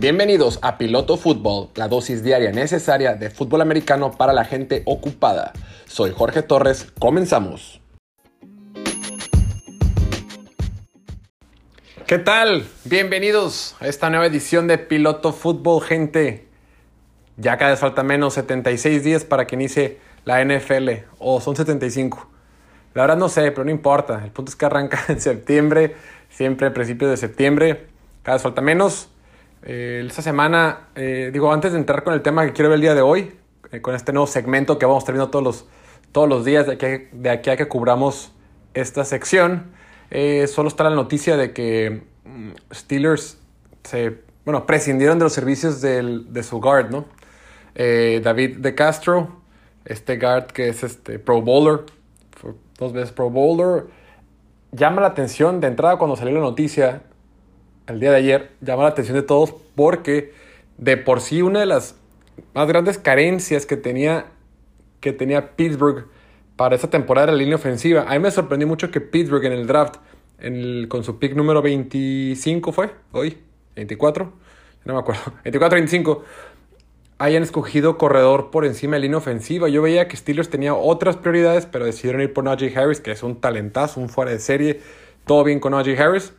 Bienvenidos a Piloto Fútbol, la dosis diaria necesaria de fútbol americano para la gente ocupada. Soy Jorge Torres, comenzamos. ¿Qué tal? Bienvenidos a esta nueva edición de Piloto Fútbol, gente. Ya cada vez falta menos 76 días para que inicie la NFL, o son 75. La verdad no sé, pero no importa. El punto es que arranca en septiembre, siempre a principios de septiembre. Cada vez falta menos. Eh, esta semana, eh, digo, antes de entrar con el tema que quiero ver el día de hoy, eh, con este nuevo segmento que vamos teniendo todos los, todos los días de aquí, de aquí a que cubramos esta sección, solo está la noticia de que mm, Steelers se, bueno, prescindieron de los servicios del, de su guard, ¿no? David De Castro, este guard que es este Pro Bowler, dos veces Pro Bowler, llama la atención de entrada cuando salió la noticia el día de ayer llama la atención de todos porque de por sí una de las más grandes carencias que tenía, que tenía Pittsburgh para esta temporada era la línea ofensiva. A mí me sorprendió mucho que Pittsburgh en el draft, con su pick número 25 fue, hoy, 24, no me acuerdo, 24-25, hayan escogido corredor por encima de línea ofensiva. Yo veía que Steelers tenía otras prioridades, pero decidieron ir por Najee Harris, que es un talentazo, un fuera de serie. Todo bien con Najee Harris.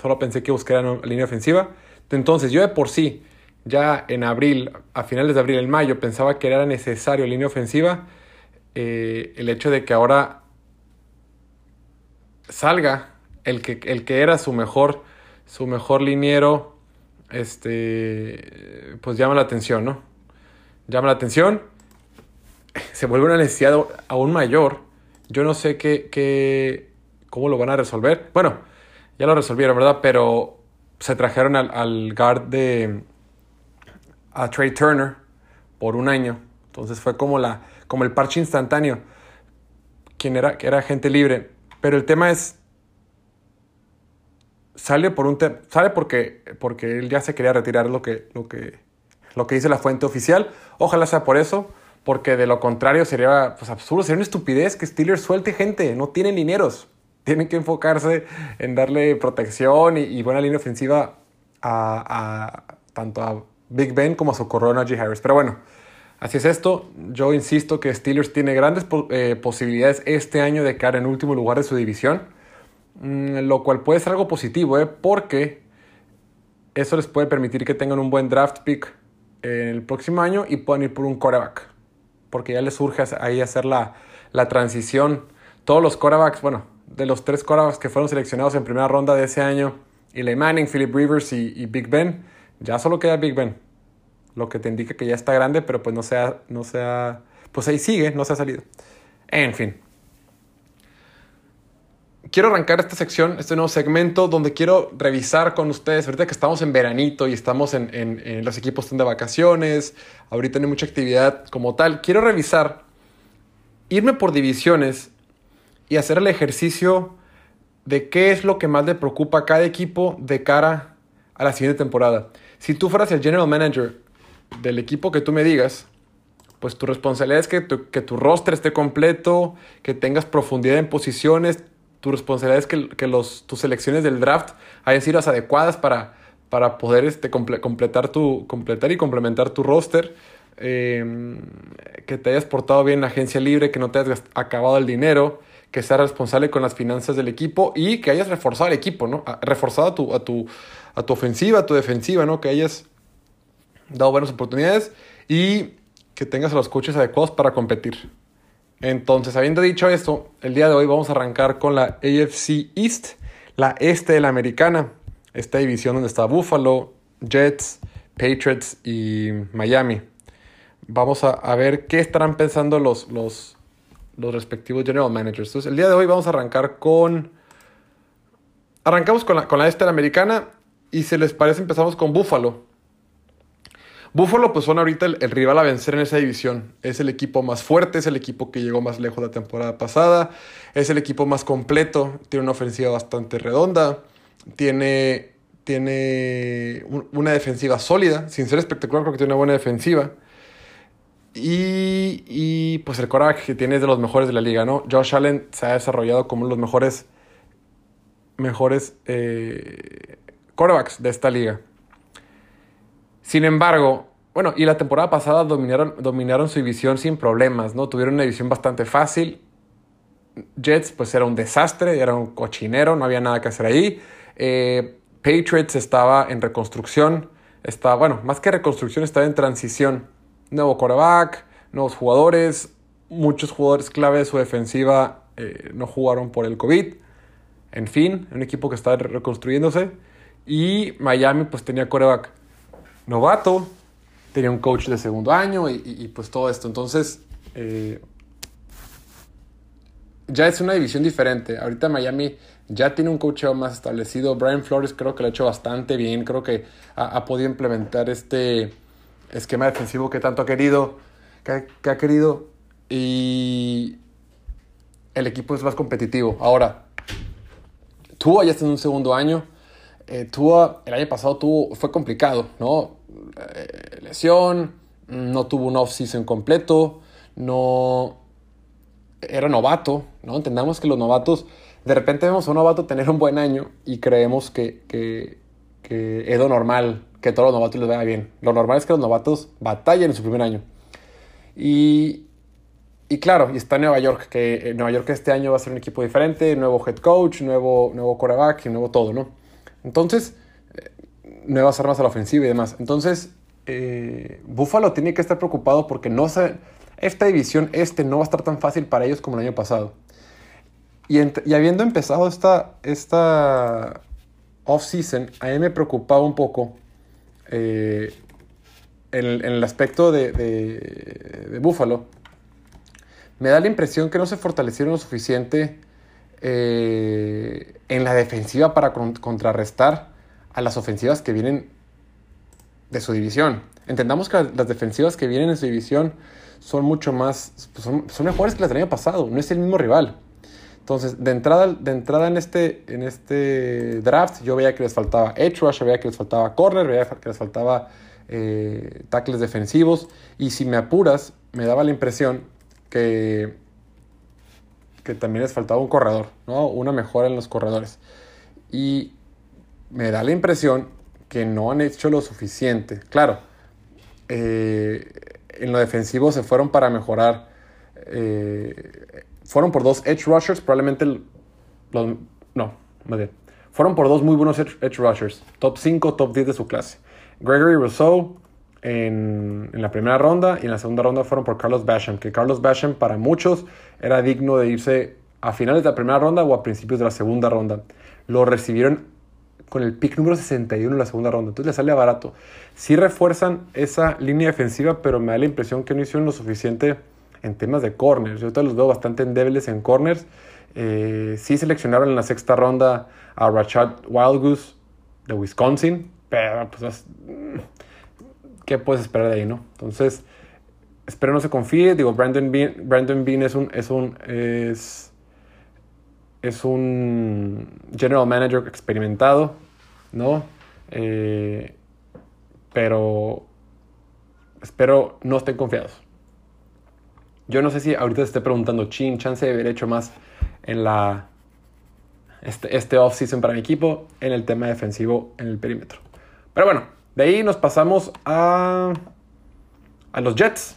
Solo pensé que buscaran línea ofensiva. Entonces, yo de por sí, ya en abril, a finales de abril, en mayo, pensaba que era necesario línea ofensiva. Eh, el hecho de que ahora salga el que, el que era su mejor, su mejor liniero, este, pues llama la atención, ¿no? Llama la atención. Se vuelve una necesidad aún mayor. Yo no sé qué, qué, cómo lo van a resolver. Bueno, ya lo resolvieron, ¿verdad? Pero se trajeron al, guard de a Trey Turner por un año. Entonces fue como, la, como el parche instantáneo. Quien era, era gente libre. Pero el tema es. Sale por un sale porque, porque él ya se quería retirar lo que, lo que, lo que dice la fuente oficial. Ojalá sea por eso. Porque de lo contrario sería pues, absurdo, sería una estupidez que Steelers suelte gente. No tienen dineros tienen que enfocarse en darle protección y, buena línea ofensiva a, tanto a Big Ben como a su corredor Najee Harris. Pero bueno, así es esto. Yo insisto que Steelers tiene grandes eh, posibilidades este año de quedar en último lugar de su división, mm, lo cual puede ser algo positivo, ¿eh? porque eso les puede permitir que tengan un buen draft pick el próximo año y puedan ir por un quarterback, porque ya les surge ahí hacer la, la transición. Todos los quarterbacks, bueno, de los tres quarterbacks que fueron seleccionados en primera ronda de ese año, Eli Manning, Philip Rivers y, Big Ben, ya solo queda Big Ben. Lo que te indica que ya está grande, pero pues no sea, no sea, pues ahí sigue, no se ha salido. En fin. Quiero arrancar esta sección, este nuevo segmento, donde quiero revisar con ustedes, ahorita que estamos en veranito y estamos en, en los equipos están de vacaciones, ahorita no hay mucha actividad como tal, quiero revisar, irme por divisiones y hacer el ejercicio de qué es lo que más le preocupa a cada equipo de cara a la siguiente temporada. Si tú fueras el general manager del equipo que tú me digas, pues tu responsabilidad es que tu, que tu roster esté completo, que tengas profundidad en posiciones, tu responsabilidad es que, los, tus selecciones del draft hayan sido las adecuadas para, para poder este, completar, tu, completar y complementar tu roster. Em, que te hayas portado bien en la agencia libre, que no te hayas acabado el dinero, que seas responsable con las finanzas del equipo y que hayas reforzado el equipo, ¿no? Reforzado a tu, a tu, a tu ofensiva, a tu defensiva, ¿no? Que hayas dado buenas oportunidades y que tengas los coches adecuados para competir. Entonces, habiendo dicho esto, el día de hoy vamos a arrancar con la AFC East, la este de la americana, esta división donde está Buffalo, Jets, Patriots y Miami. Vamos a, a ver qué estarán pensando los, los, los respectivos general managers. Entonces, el día de hoy vamos a arrancar con... Arrancamos con la, con la americana y si les parece empezamos con Buffalo. Buffalo pues son ahorita el, rival a vencer en esa división. Es el equipo más fuerte, es el equipo que llegó más lejos la temporada pasada, es el equipo más completo, tiene una ofensiva bastante redonda, tiene, tiene una defensiva sólida, sin ser espectacular creo que tiene una buena defensiva. Y, pues el coraje que tiene es de los mejores de la liga, ¿no? Josh Allen se ha desarrollado como uno de los mejores, mejores eh, de esta liga. Sin embargo, bueno, y la temporada pasada dominaron, dominaron su división sin problemas, ¿no? Tuvieron una división bastante fácil. Jets, pues era un desastre, era un cochinero, no había nada que hacer ahí. Eh, Patriots estaba en reconstrucción, estaba, bueno, más que reconstrucción, estaba en transición. Nuevo quarterback, nuevos jugadores, muchos jugadores clave de su defensiva eh, no jugaron por el COVID. En fin, un equipo que está reconstruyéndose. Y Miami pues tenía coreback novato, tenía un coach de segundo año y, pues todo esto. Entonces, eh, ya es una división diferente. Ahorita Miami ya tiene un coach más establecido. Brian Flores creo que lo ha hecho bastante bien. Creo que ha, podido implementar este esquema defensivo que tanto ha querido. Que, ha querido. Y el equipo es más competitivo. Ahora, Tua ya está en un segundo año. Eh, Tua el año pasado tuvo, fue complicado, ¿no? Eh, lesión, no tuvo un off-season completo, no era novato, ¿no? Entendamos que los novatos, de repente vemos a un novato tener un buen año y creemos que, que, es lo normal, que todos los novatos les vaya bien. Lo normal es que los novatos batallen en su primer año. Y, y claro, y está Nueva York, que Nueva York este año va a ser un equipo diferente, nuevo head coach, nuevo, nuevo quarterback, nuevo todo, ¿no? Entonces, eh, nuevas armas a la ofensiva y demás. Entonces, eh, Buffalo tiene que estar preocupado porque no esta división este no va a estar tan fácil para ellos como el año pasado. Y, habiendo empezado esta, esta off-season, a mí me preocupaba un poco eh, en, el aspecto de, de, Buffalo. Me da la impresión que no se fortalecieron lo suficiente eh, en la defensiva para contrarrestar a las ofensivas que vienen de su división. Entendamos que las defensivas que vienen en su división son mucho más, pues son, mejores que las del año pasado, no es el mismo rival. Entonces, de entrada, de entrada en, este, en este draft, yo veía que les faltaba edge rush, veía que les faltaba corner, veía que les faltaba eh, tackles defensivos. Y si me apuras, me daba la impresión que, que también les faltaba un corredor, ¿no? Una mejora en los corredores. Y me da la impresión que no han hecho lo suficiente. Claro, eh, en lo defensivo se fueron para mejorar. Eh, fueron por dos edge rushers, probablemente los, no, más bien. Fueron por dos muy buenos edge, rushers, top 5, top 10 de su clase. Gregory Rousseau en, en, la primera ronda y en la segunda ronda fueron por Carlos Basham, que Carlos Basham para muchos era digno de irse a finales de la primera ronda o a principios de la segunda ronda. Lo recibieron con el pick número 61 en la segunda ronda. Entonces le sale barato. Sí refuerzan esa línea defensiva, pero me da la impresión que no hicieron lo suficiente en temas de corners. Yo los veo bastante endebles en corners. Eh, sí seleccionaron en la sexta ronda a Rashad Wildgoose de Wisconsin, pero pues ¿qué puedes esperar de ahí, no? Entonces, espero no se confíe. Digo, Brandon Bean, Brandon Bean es un, es un, es es un general manager experimentado, ¿no? Eh, pero espero no estén confiados. Yo no sé si ahorita se esté preguntando, chin, chance de haber hecho más en la este, este off-season para mi equipo en el tema defensivo en el perímetro. Pero bueno, de ahí nos pasamos a, a los Jets.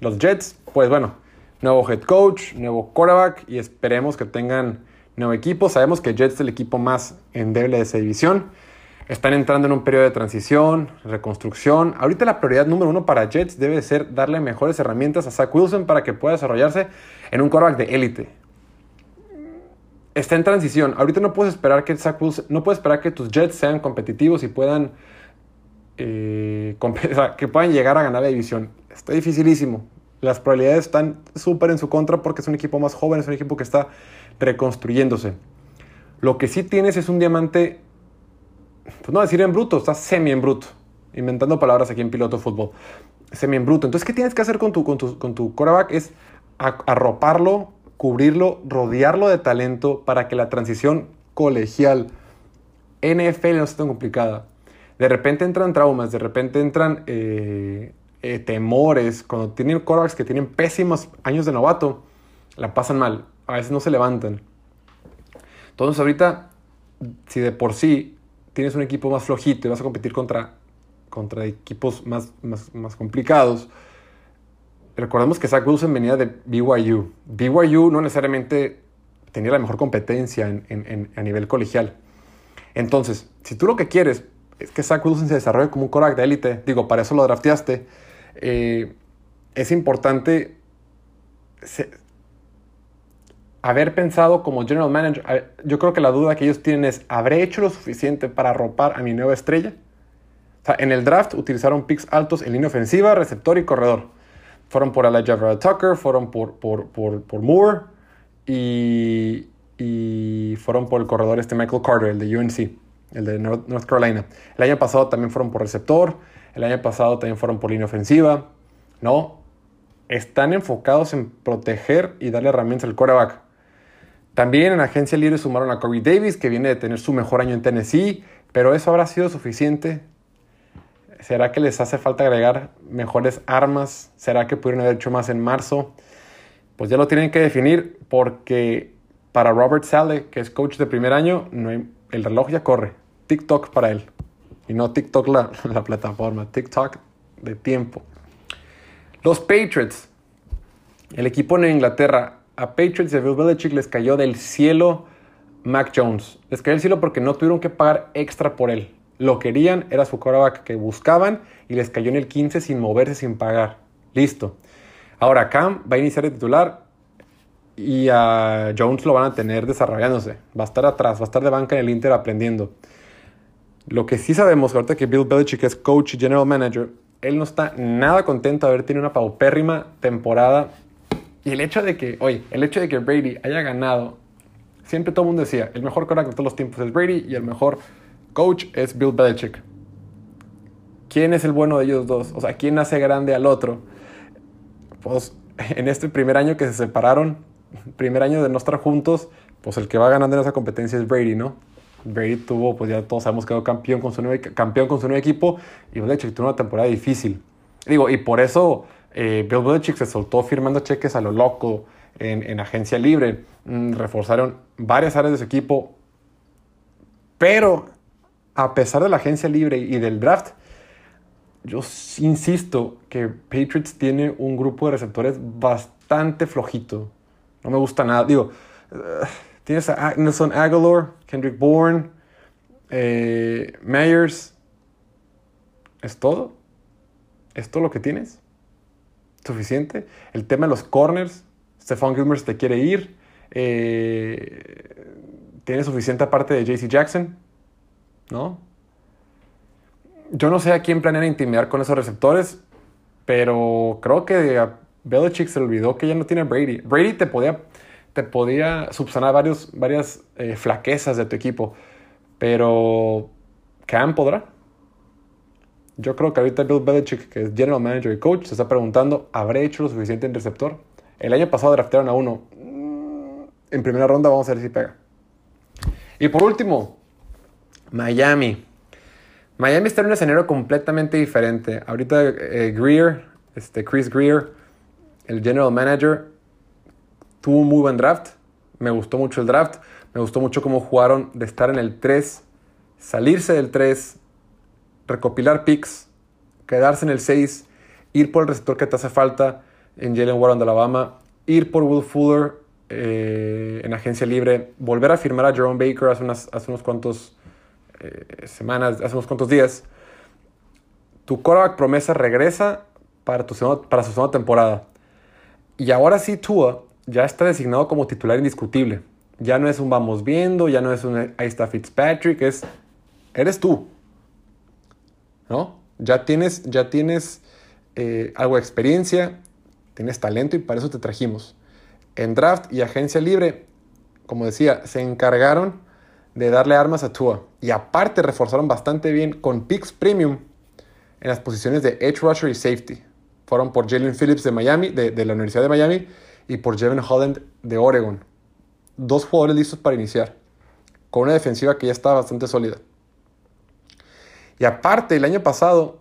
Los Jets, pues bueno, nuevo head coach, nuevo quarterback y esperemos que tengan nuevo equipo. Sabemos que Jets es el equipo más endeble de esa división. Están entrando en un periodo de transición, reconstrucción. Ahorita la prioridad número uno para Jets debe ser darle mejores herramientas a Zach Wilson para que pueda desarrollarse en un quarterback de élite. Está en transición. Ahorita no puedes esperar que Zach Wilson, no puedes esperar que tus Jets sean competitivos y puedan eh, que puedan llegar a ganar la división. Está dificilísimo. Las probabilidades están súper en su contra porque es un equipo más joven, es un equipo que está reconstruyéndose. Lo que sí tienes es un diamante, pues no decir en bruto, está semi en bruto. Inventando palabras aquí en piloto fútbol. Semi en bruto. Entonces, ¿qué tienes que hacer con tu, con tu, con tu coreback? Es arroparlo, cubrirlo, rodearlo de talento para que la transición colegial NFL no sea tan complicada. De repente entran traumas, de repente entran eh, eh, temores. Cuando tienen corebacks que tienen pésimos años de novato, la pasan mal a veces no se levantan. Entonces ahorita, si de por sí tienes un equipo más flojito y vas a competir contra contra equipos más, más, complicados. Recordemos que Zach Wilson venía de BYU. BYU no necesariamente tenía la mejor competencia a nivel colegial. Entonces, si tú lo que quieres es que Zach Wilson se desarrolle como un quarterback de élite, digo, para eso lo drafteaste, eh, es importante haber pensado como general manager. Yo creo que la duda que ellos tienen es, ¿habré hecho lo suficiente para arropar a mi nueva estrella? O sea, en el draft utilizaron picks altos en línea ofensiva, receptor y corredor. Fueron por Elijah Tucker, fueron por, por, por, por Moore y, y, fueron por el corredor este Michael Carter, el de UNC, el de North Carolina. El año pasado también fueron por receptor, el año pasado también fueron por línea ofensiva. No, están enfocados en proteger y darle herramientas al quarterback. También en agencia libre sumaron a Corey Davis, que viene de tener su mejor año en Tennessee, pero eso habrá sido suficiente. ¿Será que les hace falta agregar mejores armas? ¿Será que pudieron haber hecho más en marzo? Pues ya lo tienen que definir porque para Robert Sale, que es coach de primer año, el reloj ya corre. TikTok para él. Y no TikTok la, la plataforma, TikTok de tiempo. Los Patriots, el equipo en Inglaterra, a Patriots a Bill Belichick les cayó del cielo Mac Jones. Les cayó del cielo porque no tuvieron que pagar extra por él. Lo querían, era su quarterback que buscaban y les cayó en el 15 sin moverse, sin pagar. Listo. Ahora Cam va a iniciar de titular y a Jones lo van a tener desarrollándose. Va a estar atrás, va a estar de banca en el Inter aprendiendo. Lo que sí sabemos, ahorita que Bill Belichick es coach y general manager, él no está nada contento de haber tenido una paupérrima temporada y el hecho de que, oye, el hecho de que Brady haya ganado, siempre todo el mundo decía, el mejor quarterback de todos los tiempos es Brady y el mejor coach es Bill Belichick. ¿Quién es el bueno de ellos dos? O sea, ¿quién hace grande al otro? Pues en este primer año que se separaron, primer año de no estar juntos, pues el que va ganando en esa competencia es Brady, ¿no? Brady tuvo, pues ya todos sabemos que quedó campeón con su nuevo, campeón con su nuevo equipo y Belichick tuvo una temporada difícil. Digo, y por eso eh, Bill Belichick se soltó firmando cheques a lo loco en, agencia libre. Mm, reforzaron varias áreas de su equipo. Pero a pesar de la agencia libre y del draft, yo insisto que Patriots tiene un grupo de receptores bastante flojito. No me gusta nada. Digo, uh, tienes a Nelson Aguilar, Kendrick Bourne, eh, Myers. ¿Es todo? ¿Es todo lo que tienes? Suficiente. El tema de los corners, Stephon Gilmers te quiere ir. Eh, tiene suficiente aparte de JC Jackson, ¿no? Yo no sé a quién planean intimidar con esos receptores, pero creo que a Belichick se le olvidó que ya no tiene Brady. Brady te podía, te podía subsanar varios, varias eh, flaquezas de tu equipo, pero Cam podrá. Yo creo que ahorita Bill Belichick, que es General Manager y Coach, se está preguntando, ¿habré hecho lo suficiente en receptor? El año pasado draftearon a uno. Mm, en primera ronda vamos a ver si pega. Y por último, Miami. Miami está en un escenario completamente diferente. Ahorita eh, Greer, este Chris Greer, el General Manager, tuvo un muy buen draft. Me gustó mucho el draft. Me gustó mucho cómo jugaron de estar en el 3, salirse del 3, recopilar picks, quedarse en el 6, ir por el receptor que te hace falta en Jalen Warren de Alabama, ir por Will Fuller eh, en agencia libre, volver a firmar a Jerome Baker hace, unas, hace unos cuantos eh, semanas, hace unos cuantos días. Tu quarterback promesa regresa para, tu para su segunda temporada. Y ahora sí, Tua ya está designado como titular indiscutible. Ya no es un vamos viendo, ya no es un ahí está Fitzpatrick, es eres tú. ¿No? Ya tienes, ya tienes eh, algo de experiencia, tienes talento y para eso te trajimos. En draft y agencia libre, como decía, se encargaron de darle armas a Tua. Y aparte reforzaron bastante bien con picks premium en las posiciones de edge rusher y safety. Fueron por Jalen Phillips de Miami, de, de la Universidad de Miami, y por Jevin Holland de Oregon. Dos jugadores listos para iniciar, con una defensiva que ya está bastante sólida. Y aparte, el año pasado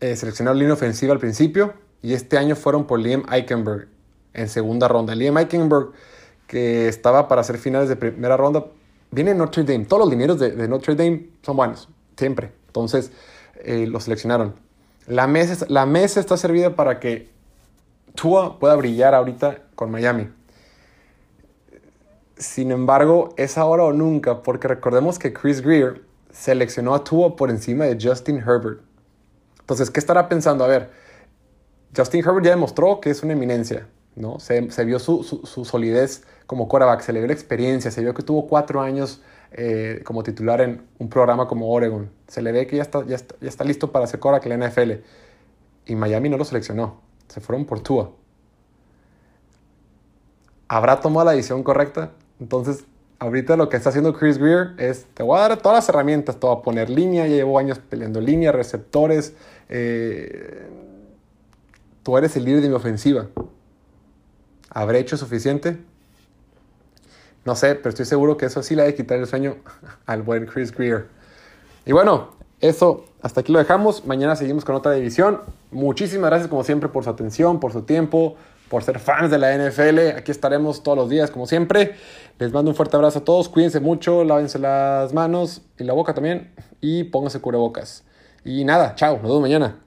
eh, seleccionaron línea ofensiva al principio y este año fueron por Liam Eichenberg en segunda ronda. Liam Eichenberg, que estaba para hacer finales de primera ronda, viene de Notre Dame. Todos los dineros de, Notre Dame son buenos, siempre. Entonces, eh, lo seleccionaron. La mesa, la mesa está servida para que Tua pueda brillar ahorita con Miami. Sin embargo, es ahora o nunca, porque recordemos que Chris Greer seleccionó a Tua por encima de Justin Herbert. Entonces, ¿qué estará pensando? A ver, Justin Herbert ya demostró que es una eminencia, ¿no? Se, vio su, solidez como quarterback, se le vio la experiencia, se vio que tuvo cuatro años eh, como titular en un programa como Oregon. Se le ve que ya está, ya está, listo para hacer quarterback en la NFL. Y Miami no lo seleccionó, se fueron por Tua. ¿Habrá tomado la decisión correcta? Entonces, ahorita lo que está haciendo Chris Greer es, te voy a dar todas las herramientas, te voy a poner línea, ya llevo años peleando línea, receptores, eh, tú eres el líder de mi ofensiva. ¿Habré hecho suficiente? No sé, pero estoy seguro que eso sí le ha de quitar el sueño al buen Chris Greer. Y bueno, eso hasta aquí lo dejamos. Mañana seguimos con otra división. Muchísimas gracias como siempre por su atención, por su tiempo, por ser fans de la NFL. Aquí estaremos todos los días como siempre. Les mando un fuerte abrazo a todos. Cuídense mucho, lávense las manos y la boca también y pónganse cubrebocas. Y nada, chao, nos vemos mañana.